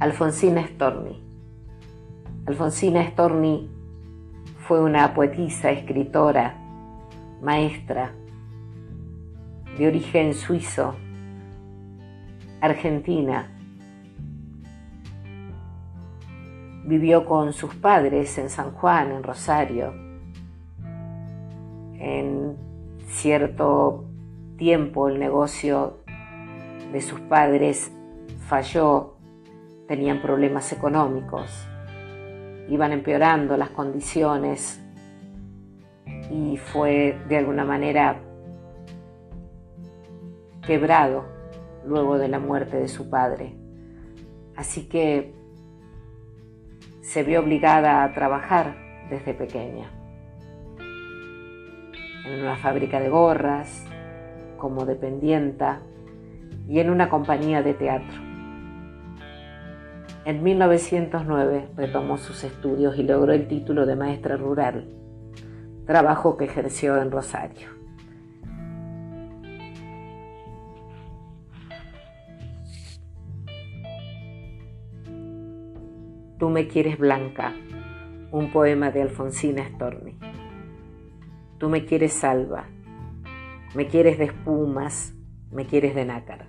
Alfonsina Storni. Alfonsina Storni fue una poetisa, escritora, maestra, de origen suizo, argentina. Vivió con sus padres en San Juan, en Rosario. En cierto tiempo el negocio de sus padres falló, tenían problemas económicos, iban empeorando las condiciones y fue de alguna manera quebrado luego de la muerte de su padre. Así que se vio obligada a trabajar desde pequeña en una fábrica de gorras, como dependienta y en una compañía de teatro. En 1909 retomó sus estudios y logró el título de maestra rural, trabajo que ejerció en Rosario. Tú me quieres blanca, un poema de Alfonsina Storni. Tú me quieres salva, me quieres de espumas, me quieres de nácar.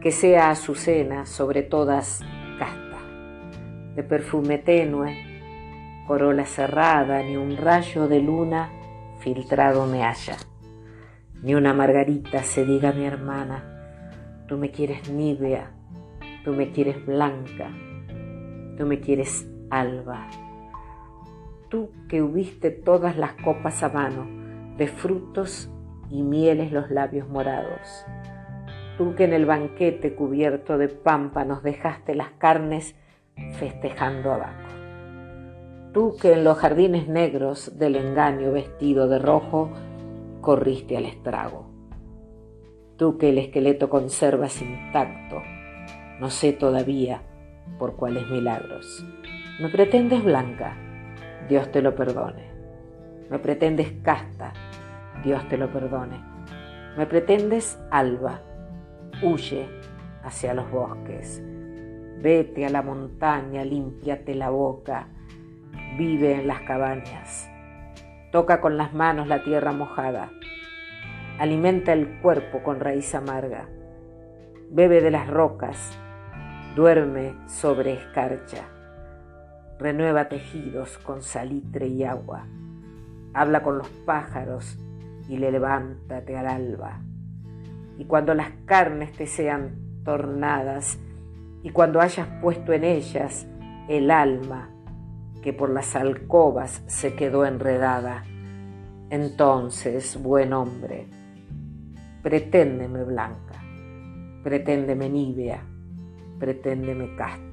Que sea azucena sobre todas de perfume tenue, corola cerrada, ni un rayo de luna filtrado me haya. Ni una margarita se diga mi hermana, tú me quieres nívea, tú me quieres blanca, tú me quieres alba. Tú que hubiste todas las copas a mano, de frutos y mieles los labios morados. Tú que en el banquete cubierto de pámpanos dejaste las carnes festejando abajo. Tú que en los jardines negros del engaño vestido de rojo corriste al estrago. Tú que el esqueleto conservas intacto, no sé todavía por cuáles milagros. Me pretendes blanca, Dios te lo perdone. Me pretendes casta, Dios te lo perdone. Me pretendes alba, huye hacia los bosques. Vete a la montaña, límpiate la boca, vive en las cabañas. Toca con las manos la tierra mojada. Alimenta el cuerpo con raíz amarga. Bebe de las rocas, duerme sobre escarcha, renueva tejidos con salitre y agua, habla con los pájaros y le levántate al alba. Y cuando las carnes te sean tornadas y cuando hayas puesto en ellas el alma que por las alcobas se quedó enredada, entonces, buen hombre, preténdeme blanca, preténdeme nívea, preténdeme casta.